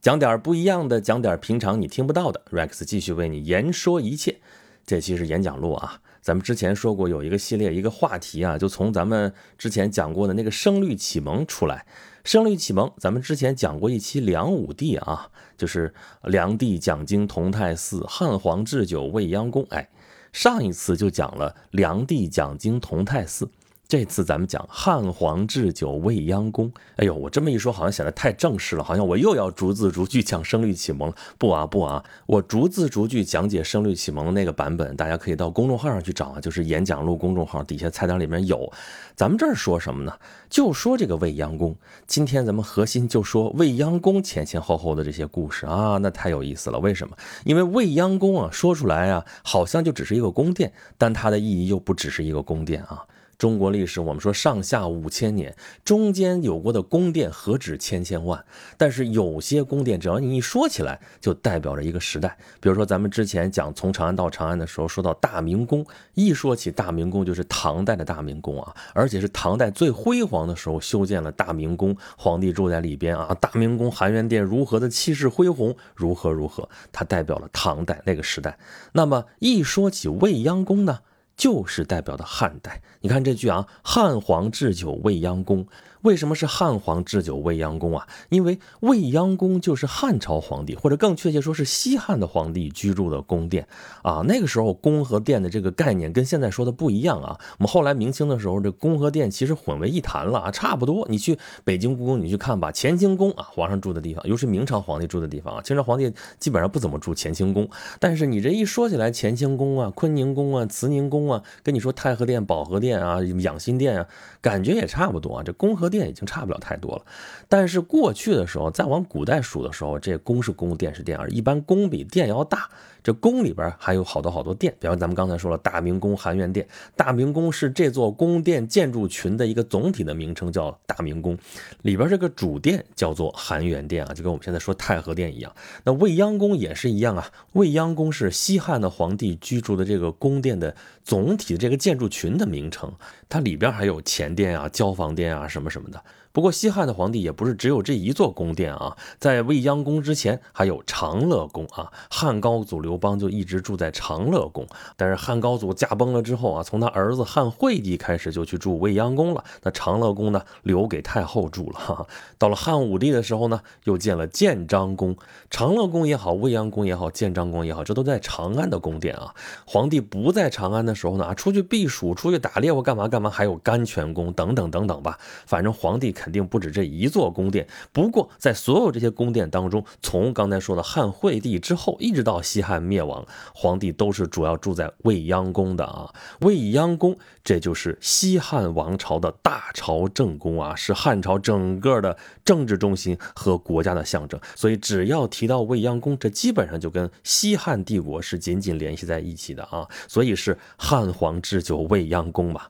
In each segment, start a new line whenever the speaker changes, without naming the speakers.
讲点不一样的，讲点平常你听不到的。Rex 继续为你言说一切。这期是演讲录啊，咱们之前说过有一个系列一个话题啊，就从咱们之前讲过的那个声律启蒙出来。声律启蒙，咱们之前讲过一期梁武帝啊，就是梁帝讲经同泰寺，汉皇置酒未央宫。哎，上一次就讲了梁帝讲经同泰寺。这次咱们讲汉皇置酒未央宫。哎呦，我这么一说，好像显得太正式了，好像我又要逐字逐句讲声律启蒙了。不啊不啊，我逐字逐句讲解声律启蒙的那个版本，大家可以到公众号上去找啊，就是演讲录公众号底下菜单里面有。咱们这儿说什么呢？就说这个未央宫。今天咱们核心就说未央宫前前后后的这些故事啊，那太有意思了。为什么？因为未央宫啊，说出来啊，好像就只是一个宫殿，但它的意义又不只是一个宫殿啊。中国历史，我们说上下五千年，中间有过的宫殿何止千千万？但是有些宫殿，只要你一说起来，就代表着一个时代。比如说，咱们之前讲从长安到长安的时候，说到大明宫，一说起大明宫，就是唐代的大明宫啊，而且是唐代最辉煌的时候修建了大明宫，皇帝住在里边啊。大明宫含元殿如何的气势恢宏，如何如何，它代表了唐代那个时代。那么一说起未央宫呢？就是代表的汉代，你看这句啊，汉皇置酒未央宫。为什么是汉皇置酒未央宫啊？因为未央宫就是汉朝皇帝，或者更确切说是西汉的皇帝居住的宫殿啊。那个时候宫和殿的这个概念跟现在说的不一样啊。我们后来明清的时候，这宫和殿其实混为一谈了啊，差不多。你去北京故宫，你去看吧，乾清宫啊，皇上住的地方，尤其明朝皇帝住的地方啊。清朝皇帝基本上不怎么住乾清宫，但是你这一说起来，乾清宫啊、坤宁宫啊、慈宁宫，跟你说太和殿、保和殿啊、养心殿啊，感觉也差不多啊。这宫和殿已经差不了太多了，但是过去的时候，再往古代数的时候，这宫是宫，殿是殿，一般宫比殿要大。这宫里边还有好多好多殿，比方咱们刚才说了，大明宫、含元殿。大明宫是这座宫殿建筑群的一个总体的名称，叫大明宫。里边这个主殿叫做含元殿啊，就跟我们现在说太和殿一样。那未央宫也是一样啊，未央宫是西汉的皇帝居住的这个宫殿的总体这个建筑群的名称，它里边还有前殿啊、交房殿啊什么什么的。不过西汉的皇帝也不是只有这一座宫殿啊，在未央宫之前还有长乐宫啊。汉高祖刘邦就一直住在长乐宫，但是汉高祖驾崩了之后啊，从他儿子汉惠帝开始就去住未央宫了。那长乐宫呢，留给太后住了。到了汉武帝的时候呢，又建了建章宫。长乐宫也好，未央宫也好，建章宫也好，这都在长安的宫殿啊。皇帝不在长安的时候呢，啊，出去避暑、出去打猎或干嘛干嘛，还有甘泉宫等等等等吧。反正皇帝。肯定不止这一座宫殿。不过，在所有这些宫殿当中，从刚才说的汉惠帝之后，一直到西汉灭亡，皇帝都是主要住在未央宫的啊。未央宫，这就是西汉王朝的大朝正宫啊，是汉朝整个的政治中心和国家的象征。所以，只要提到未央宫，这基本上就跟西汉帝国是紧紧联系在一起的啊。所以是汉皇置酒未央宫嘛。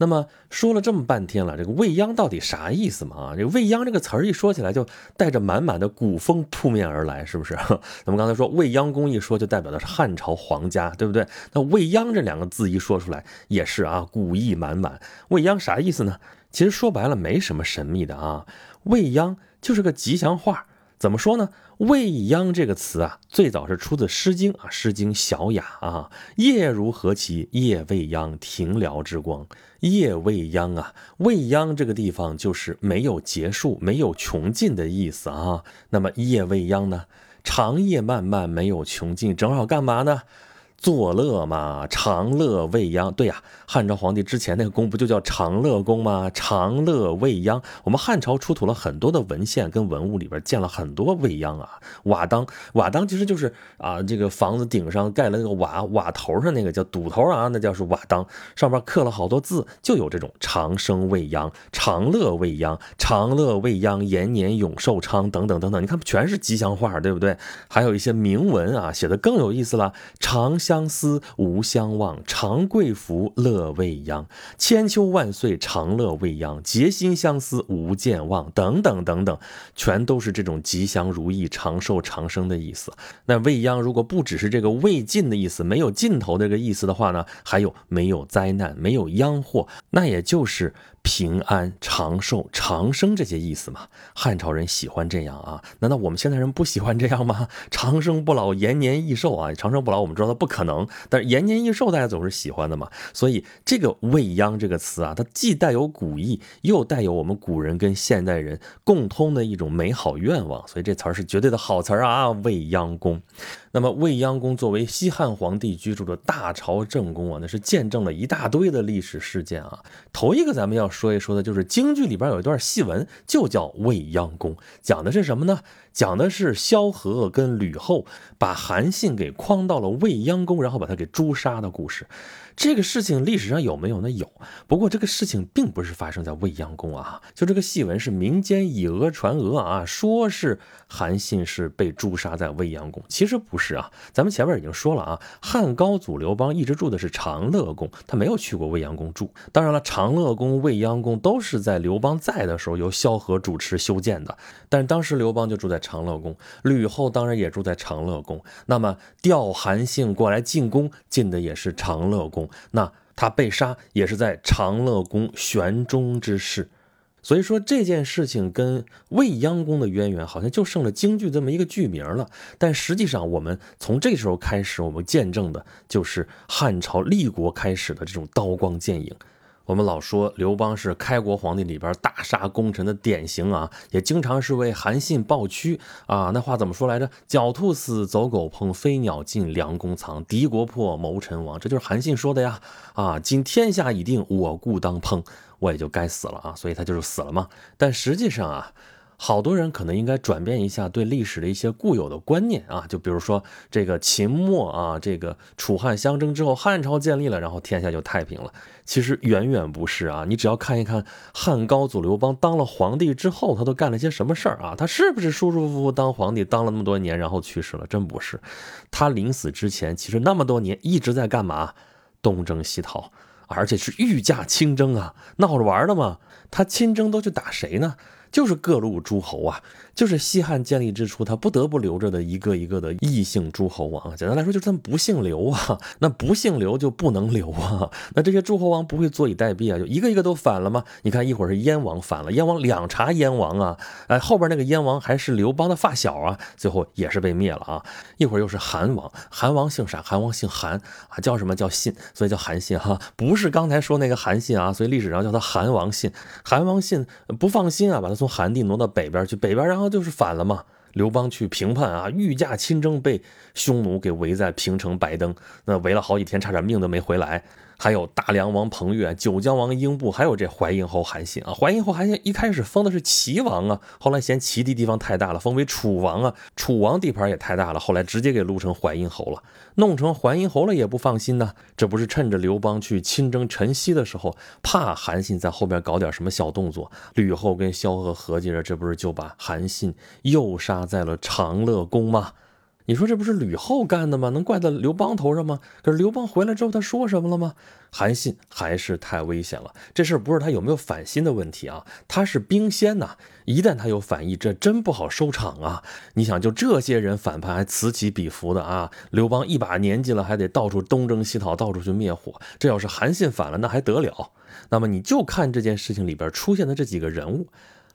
那么说了这么半天了，这个未央到底啥意思嘛？啊，这个未央这个词儿一说起来，就带着满满的古风扑面而来，是不是？咱们刚才说未央宫一说，就代表的是汉朝皇家，对不对？那未央这两个字一说出来，也是啊，古意满满。未央啥意思呢？其实说白了，没什么神秘的啊，未央就是个吉祥话。怎么说呢？未央这个词啊，最早是出自《诗经》啊，《诗经·小雅》啊，“夜如何其？夜未央，庭燎之光。”夜未央啊，未央这个地方就是没有结束、没有穷尽的意思啊。那么夜未央呢？长夜漫漫，没有穷尽，正好干嘛呢？作乐嘛，长乐未央。对呀，汉朝皇帝之前那个宫不就叫长乐宫吗？长乐未央。我们汉朝出土了很多的文献跟文物，里边见了很多未央啊。瓦当，瓦当其实就是啊，这个房子顶上盖了那个瓦，瓦头上那个叫堵头啊，那叫是瓦当，上面刻了好多字，就有这种长生未央、长乐未央、长乐未央、延年永寿昌等等等等。你看，全是吉祥话，对不对？还有一些铭文啊，写的更有意思了，长。相思，无相忘。长贵福，乐未央。千秋万岁，长乐未央。结心相思，无健忘。等等等等，全都是这种吉祥如意、长寿长生的意思。那未央如果不只是这个未尽的意思，没有尽头这个意思的话呢，还有没有灾难，没有殃祸，那也就是平安、长寿、长生这些意思嘛。汉朝人喜欢这样啊？难道我们现代人不喜欢这样吗？长生不老，延年益寿啊！长生不老，我们知道它不可可能，但是延年益寿大家总是喜欢的嘛。所以这个未央这个词啊，它既带有古意，又带有我们古人跟现代人共通的一种美好愿望，所以这词儿是绝对的好词儿啊！未央宫。那么未央宫作为西汉皇帝居住的大朝正宫啊，那是见证了一大堆的历史事件啊。头一个咱们要说一说的就是京剧里边有一段戏文，就叫未央宫，讲的是什么呢？讲的是萧何跟吕后把韩信给诓到了未央宫，然后把他给诛杀的故事。这个事情历史上有没有呢？有。不过这个事情并不是发生在未央宫啊，就这个戏文是民间以讹传讹啊，说是韩信是被诛杀在未央宫，其实不是啊。咱们前面已经说了啊，汉高祖刘邦一直住的是长乐宫，他没有去过未央宫住。当然了，长乐宫、未央宫都是在刘邦在的时候由萧何主持修建的，但当时刘邦就住在长乐宫，吕后当然也住在长乐宫。那么调韩信过来进宫，进的也是长乐宫。那他被杀也是在长乐宫玄中之事，所以说这件事情跟未央宫的渊源好像就剩了京剧这么一个剧名了。但实际上，我们从这时候开始，我们见证的就是汉朝立国开始的这种刀光剑影。我们老说刘邦是开国皇帝里边大杀功臣的典型啊，也经常是为韩信抱屈啊。那话怎么说来着？狡兔死，走狗烹；飞鸟尽，良弓藏；敌国破，谋臣亡。这就是韩信说的呀。啊，今天下已定，我故当烹，我也就该死了啊。所以他就是死了嘛。但实际上啊。好多人可能应该转变一下对历史的一些固有的观念啊，就比如说这个秦末啊，这个楚汉相争之后，汉朝建立了，然后天下就太平了。其实远远不是啊，你只要看一看汉高祖刘邦当了皇帝之后，他都干了些什么事儿啊？他是不是舒舒服服当皇帝当了那么多年，然后去世了？真不是，他临死之前，其实那么多年一直在干嘛？东征西讨，而且是御驾亲征啊，闹着玩的嘛。他亲征都去打谁呢？就是各路诸侯啊，就是西汉建立之初，他不得不留着的一个一个的异姓诸侯王。简单来说，就是他们不姓刘啊，那不姓刘就不能留啊。那这些诸侯王不会坐以待毙啊，就一个一个都反了吗？你看，一会儿是燕王反了，燕王两查燕王啊，哎，后边那个燕王还是刘邦的发小啊，最后也是被灭了啊。一会儿又是韩王，韩王姓啥？韩王姓韩啊，叫什么叫信？所以叫韩信哈，不是刚才说那个韩信啊，所以历史上叫他韩王信。韩王信不放心啊，把他。从韩地挪到北边去，北边然后就是反了嘛。刘邦去平叛啊，御驾亲征，被匈奴给围在平城白登，那围了好几天，差点命都没回来。还有大梁王彭越、九江王英布，还有这淮阴侯韩信啊。淮阴侯韩信一开始封的是齐王啊，后来嫌齐地地方太大了，封为楚王啊。楚王地盘也太大了，后来直接给撸成淮阴侯了。弄成淮阴侯了也不放心呢，这不是趁着刘邦去亲征陈豨的时候，怕韩信在后边搞点什么小动作，吕后跟萧何合计着，这不是就把韩信诱杀在了长乐宫吗？你说这不是吕后干的吗？能怪到刘邦头上吗？可是刘邦回来之后，他说什么了吗？韩信还是太危险了。这事儿不是他有没有反心的问题啊，他是兵仙呐。一旦他有反意，这真不好收场啊。你想，就这些人反叛还此起彼伏的啊，刘邦一把年纪了，还得到处东征西讨，到处去灭火。这要是韩信反了，那还得了？那么你就看这件事情里边出现的这几个人物，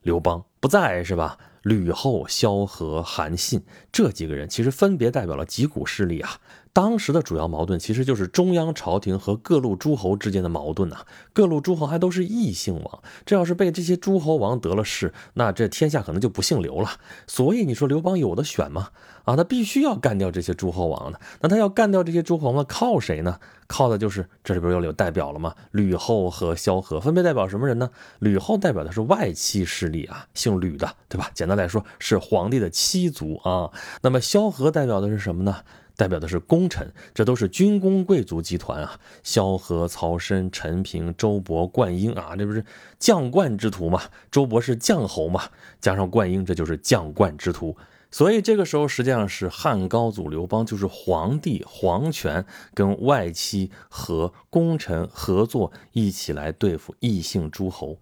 刘邦不在是吧？吕后、萧何、韩信这几个人，其实分别代表了几股势力啊。当时的主要矛盾其实就是中央朝廷和各路诸侯之间的矛盾呐。各路诸侯还都是异姓王，这要是被这些诸侯王得了势，那这天下可能就不姓刘了。所以你说刘邦有的选吗？啊，他必须要干掉这些诸侯王的。那他要干掉这些诸侯王，靠谁呢？靠的就是这里边又有代表了吗？吕后和萧何分别代表什么人呢？吕后代表的是外戚势力啊，姓吕的，对吧？简单来说是皇帝的妻族啊。那么萧何代表的是什么呢？代表的是功臣，这都是军功贵族集团啊。萧何、曹参、陈平、周勃、灌婴啊，这不是将冠之徒嘛？周勃是将侯嘛？加上灌婴，这就是将冠之徒。所以这个时候实际上是汉高祖刘邦，就是皇帝皇权跟外戚和功臣合作，一起来对付异姓诸侯。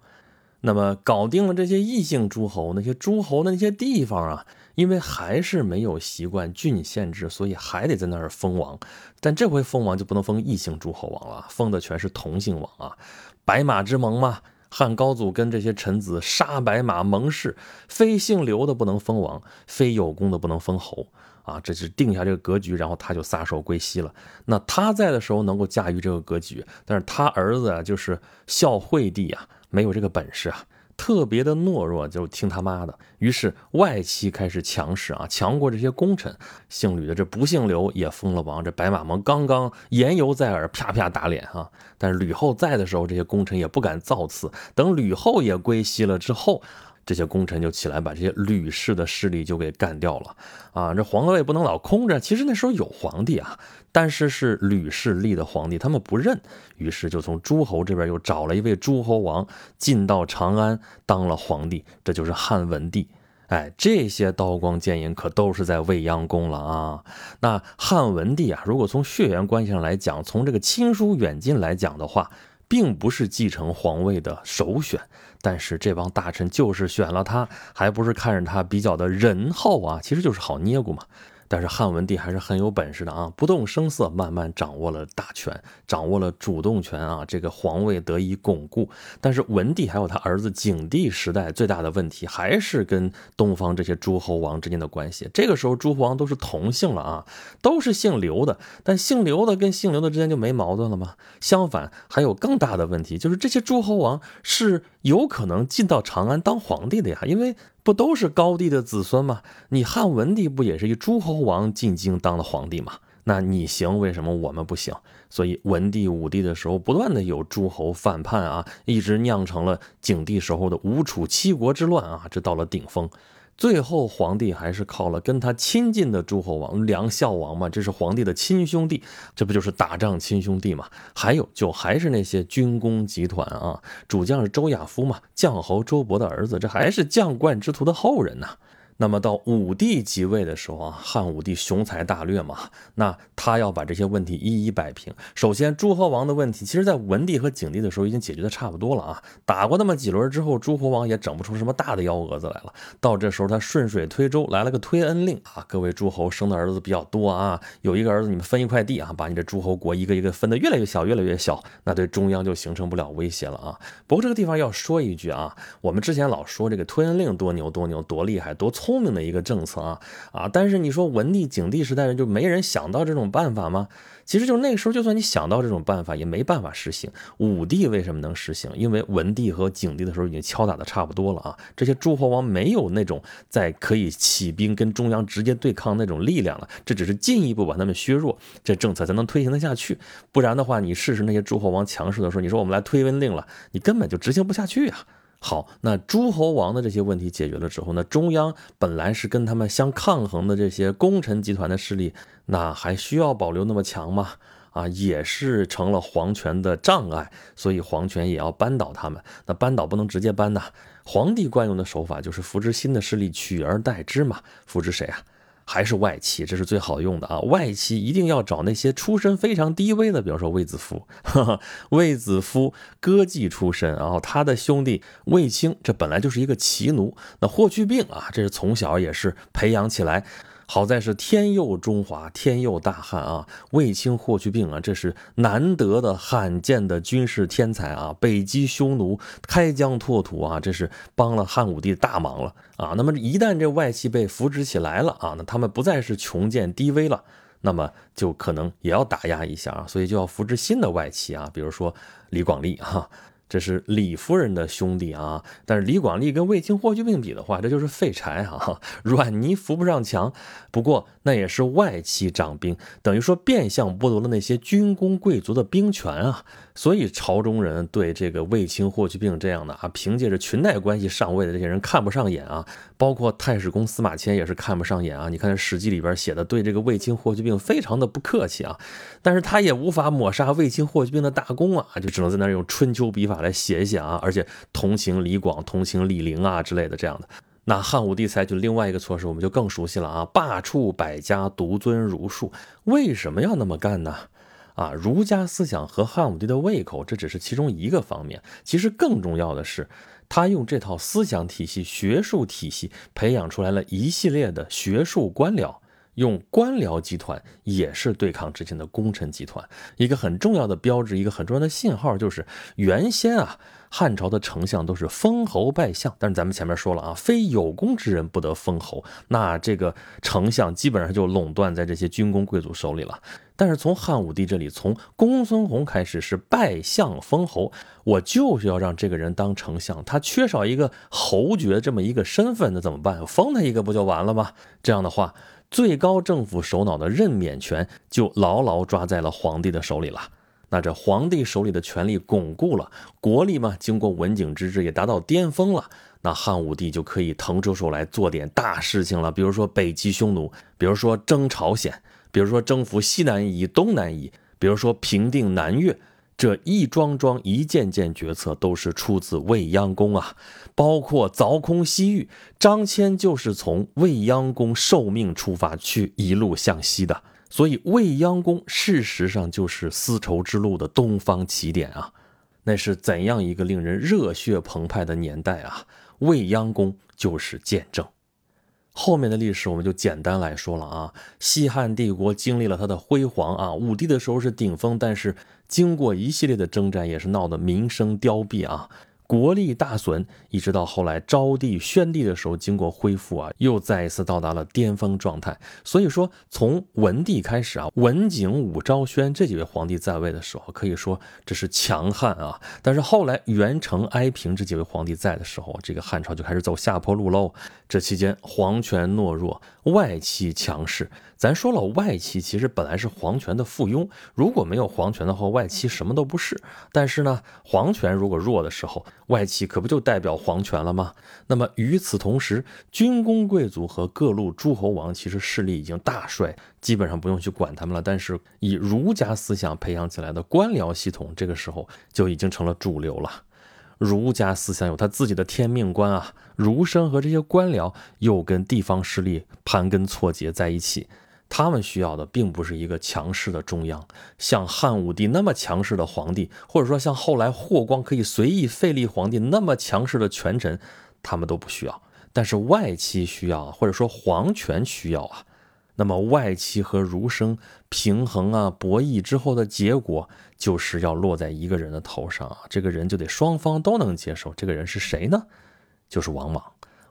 那么搞定了这些异姓诸侯，那些诸侯的那些地方啊，因为还是没有习惯郡县制，所以还得在那儿封王。但这回封王就不能封异姓诸侯王了，封的全是同姓王啊，白马之盟嘛。汉高祖跟这些臣子杀白马盟誓，非姓刘的不能封王，非有功的不能封侯啊，这是定下这个格局，然后他就撒手归西了。那他在的时候能够驾驭这个格局，但是他儿子啊，就是孝惠帝啊。没有这个本事啊，特别的懦弱，就听他妈的。于是外戚开始强势啊，强过这些功臣。姓吕的这不姓刘也封了王，这白马盟刚刚言犹在耳，啪啪打脸啊！但是吕后在的时候，这些功臣也不敢造次。等吕后也归西了之后。这些功臣就起来把这些吕氏的势力就给干掉了啊！这皇位不能老空着，其实那时候有皇帝啊，但是是吕氏立的皇帝，他们不认，于是就从诸侯这边又找了一位诸侯王进到长安当了皇帝，这就是汉文帝。哎，这些刀光剑影可都是在未央宫了啊！那汉文帝啊，如果从血缘关系上来讲，从这个亲疏远近来讲的话，并不是继承皇位的首选。但是这帮大臣就是选了他，还不是看着他比较的仁厚啊，其实就是好捏咕嘛。但是汉文帝还是很有本事的啊，不动声色，慢慢掌握了大权，掌握了主动权啊，这个皇位得以巩固。但是文帝还有他儿子景帝时代最大的问题，还是跟东方这些诸侯王之间的关系。这个时候诸侯王都是同姓了啊，都是姓刘的，但姓刘的跟姓刘的之间就没矛盾了吗？相反，还有更大的问题，就是这些诸侯王是有可能进到长安当皇帝的呀，因为。不都是高帝的子孙吗？你汉文帝不也是一诸侯王进京当了皇帝吗？那你行，为什么我们不行？所以文帝、武帝的时候，不断的有诸侯反叛啊，一直酿成了景帝时候的吴楚七国之乱啊，这到了顶峰。最后，皇帝还是靠了跟他亲近的诸侯王梁孝王嘛，这是皇帝的亲兄弟，这不就是打仗亲兄弟嘛？还有，就还是那些军工集团啊，主将是周亚夫嘛，将侯周勃的儿子，这还是将冠之徒的后人呐。那么到武帝即位的时候啊，汉武帝雄才大略嘛，那他要把这些问题一一摆平。首先，诸侯王的问题，其实在文帝和景帝的时候已经解决的差不多了啊。打过那么几轮之后，诸侯王也整不出什么大的幺蛾子来了。到这时候，他顺水推舟来了个推恩令啊，各位诸侯生的儿子比较多啊，有一个儿子你们分一块地啊，把你这诸侯国一个一个分得越来越小，越来越小，那对中央就形成不了威胁了啊。不过这个地方要说一句啊，我们之前老说这个推恩令多牛多牛多厉害多聪。聪明的一个政策啊啊！但是你说文帝、景帝时代人就没人想到这种办法吗？其实就那个时候，就算你想到这种办法，也没办法实行。武帝为什么能实行？因为文帝和景帝的时候已经敲打的差不多了啊，这些诸侯王没有那种在可以起兵跟中央直接对抗那种力量了，这只是进一步把他们削弱，这政策才能推行得下去。不然的话，你试试那些诸侯王强势的时候，你说我们来推温令了，你根本就执行不下去啊。好，那诸侯王的这些问题解决了之后，那中央本来是跟他们相抗衡的这些功臣集团的势力，那还需要保留那么强吗？啊，也是成了皇权的障碍，所以皇权也要扳倒他们。那扳倒不能直接扳呐，皇帝惯用的手法就是扶植新的势力，取而代之嘛。扶植谁啊？还是外戚，这是最好用的啊！外戚一定要找那些出身非常低微的，比如说卫子夫，卫子夫歌妓出身，然后他的兄弟卫青，这本来就是一个奇奴。那霍去病啊，这是从小也是培养起来。好在是天佑中华，天佑大汉啊！卫青、霍去病啊，这是难得的、罕见的军事天才啊！北击匈奴，开疆拓土啊，这是帮了汉武帝大忙了啊！那么一旦这外戚被扶植起来了啊，那他们不再是穷贱低微了，那么就可能也要打压一下啊，所以就要扶植新的外戚啊，比如说李广利哈。这是李夫人的兄弟啊，但是李广利跟卫青、霍去病比的话，这就是废柴啊，软泥扶不上墙。不过那也是外戚掌兵，等于说变相剥夺了那些军功贵族的兵权啊。所以朝中人对这个卫青、霍去病这样的啊，凭借着裙带关系上位的这些人看不上眼啊。包括太史公司马迁也是看不上眼啊。你看《史记》里边写的，对这个卫青、霍去病非常的不客气啊。但是他也无法抹杀卫青、霍去病的大功啊，就只能在那用春秋笔法。来写一写啊，而且同情李广、同情李陵啊之类的这样的。那汉武帝采取另外一个措施，我们就更熟悉了啊，罢黜百家，独尊儒术。为什么要那么干呢？啊，儒家思想和汉武帝的胃口，这只是其中一个方面。其实更重要的是，他用这套思想体系、学术体系，培养出来了一系列的学术官僚。用官僚集团也是对抗之前的功臣集团，一个很重要的标志，一个很重要的信号，就是原先啊，汉朝的丞相都是封侯拜相，但是咱们前面说了啊，非有功之人不得封侯，那这个丞相基本上就垄断在这些军功贵族手里了。但是从汉武帝这里，从公孙弘开始是拜相封侯，我就是要让这个人当丞相，他缺少一个侯爵这么一个身份，那怎么办？封他一个不就完了吗？这样的话。最高政府首脑的任免权就牢牢抓在了皇帝的手里了。那这皇帝手里的权力巩固了，国力嘛，经过文景之治也达到巅峰了。那汉武帝就可以腾出手来做点大事情了，比如说北击匈奴，比如说征朝鲜，比如说征服西南夷、东南夷，比如说平定南越。这一桩桩、一件件决策都是出自未央宫啊，包括凿空西域，张骞就是从未央宫受命出发去一路向西的，所以未央宫事实上就是丝绸之路的东方起点啊。那是怎样一个令人热血澎湃的年代啊！未央宫就是见证。后面的历史我们就简单来说了啊。西汉帝国经历了它的辉煌啊，武帝的时候是顶峰，但是经过一系列的征战，也是闹得民生凋敝啊。国力大损，一直到后来昭帝、宣帝的时候，经过恢复啊，又再一次到达了巅峰状态。所以说，从文帝开始啊，文景武昭宣这几位皇帝在位的时候，可以说这是强悍啊。但是后来元成哀平这几位皇帝在的时候，这个汉朝就开始走下坡路喽。这期间皇权懦弱，外戚强势。咱说了，外戚其实本来是皇权的附庸，如果没有皇权的话，外戚什么都不是。但是呢，皇权如果弱的时候，外戚可不就代表皇权了吗？那么与此同时，军功贵族和各路诸侯王其实势力已经大衰，基本上不用去管他们了。但是以儒家思想培养起来的官僚系统，这个时候就已经成了主流了。儒家思想有他自己的天命观啊，儒生和这些官僚又跟地方势力盘根错节在一起。他们需要的并不是一个强势的中央，像汉武帝那么强势的皇帝，或者说像后来霍光可以随意废立皇帝那么强势的权臣，他们都不需要。但是外戚需要，或者说皇权需要啊。那么外戚和儒生平衡啊博弈之后的结果，就是要落在一个人的头上啊。这个人就得双方都能接受。这个人是谁呢？就是王莽。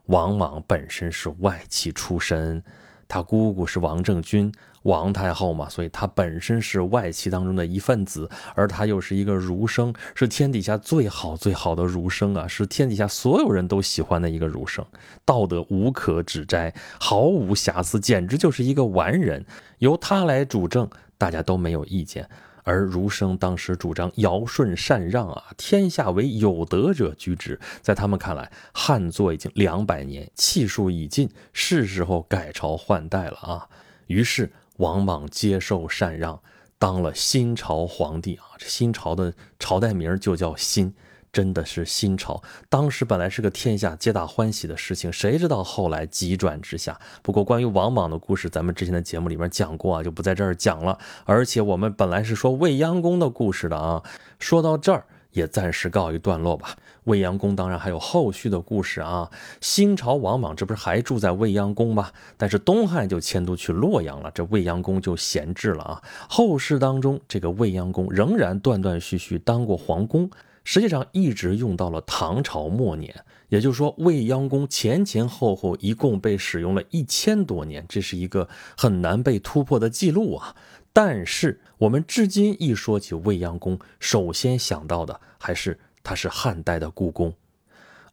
王莽本身是外戚出身。他姑姑是王政君，王太后嘛，所以他本身是外戚当中的一份子，而他又是一个儒生，是天底下最好最好的儒生啊，是天底下所有人都喜欢的一个儒生，道德无可指摘，毫无瑕疵，简直就是一个完人。由他来主政，大家都没有意见。而儒生当时主张尧舜禅让啊，天下为有德者居之。在他们看来，汉作已经两百年，气数已尽，是时候改朝换代了啊。于是王莽接受禅让，当了新朝皇帝啊。这新朝的朝代名就叫新。真的是新朝，当时本来是个天下皆大欢喜的事情，谁知道后来急转直下。不过关于王莽的故事，咱们之前的节目里面讲过啊，就不在这儿讲了。而且我们本来是说未央宫的故事的啊，说到这儿也暂时告一段落吧。未央宫当然还有后续的故事啊。新朝王莽这不是还住在未央宫吗？但是东汉就迁都去洛阳了，这未央宫就闲置了啊。后世当中，这个未央宫仍然断断续续当过皇宫。实际上一直用到了唐朝末年，也就是说未央宫前前后后一共被使用了一千多年，这是一个很难被突破的记录啊！但是我们至今一说起未央宫，首先想到的还是它是汉代的故宫，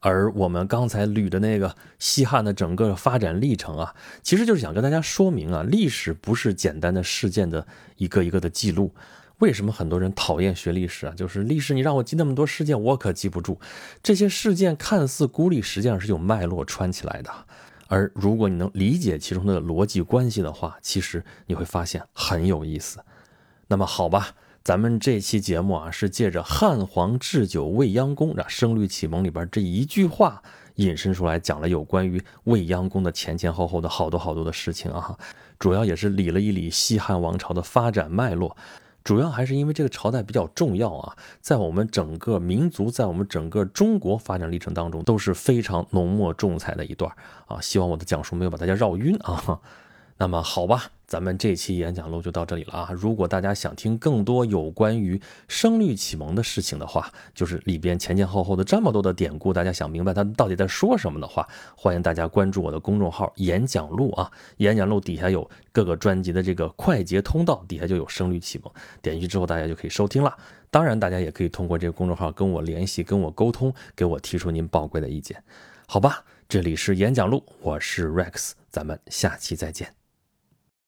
而我们刚才捋的那个西汉的整个发展历程啊，其实就是想跟大家说明啊，历史不是简单的事件的一个一个的记录。为什么很多人讨厌学历史啊？就是历史，你让我记那么多事件，我可记不住。这些事件看似孤立，实际上是有脉络穿起来的。而如果你能理解其中的逻辑关系的话，其实你会发现很有意思。那么好吧，咱们这期节目啊，是借着汉皇置酒未央宫，《声律启蒙》里边这一句话。引申出来讲了有关于未央宫的前前后后的好多好多的事情啊，主要也是理了一理西汉王朝的发展脉络。主要还是因为这个朝代比较重要啊，在我们整个民族，在我们整个中国发展历程当中都是非常浓墨重彩的一段啊。希望我的讲述没有把大家绕晕啊。那么好吧。咱们这期演讲录就到这里了啊！如果大家想听更多有关于声律启蒙的事情的话，就是里边前前后后的这么多的典故，大家想明白它到底在说什么的话，欢迎大家关注我的公众号“演讲录”啊！演讲录底下有各个专辑的这个快捷通道，底下就有声律启蒙，点击之后大家就可以收听了。当然，大家也可以通过这个公众号跟我联系，跟我沟通，给我提出您宝贵的意见。好吧，这里是演讲录，我是 Rex，咱们下期再见。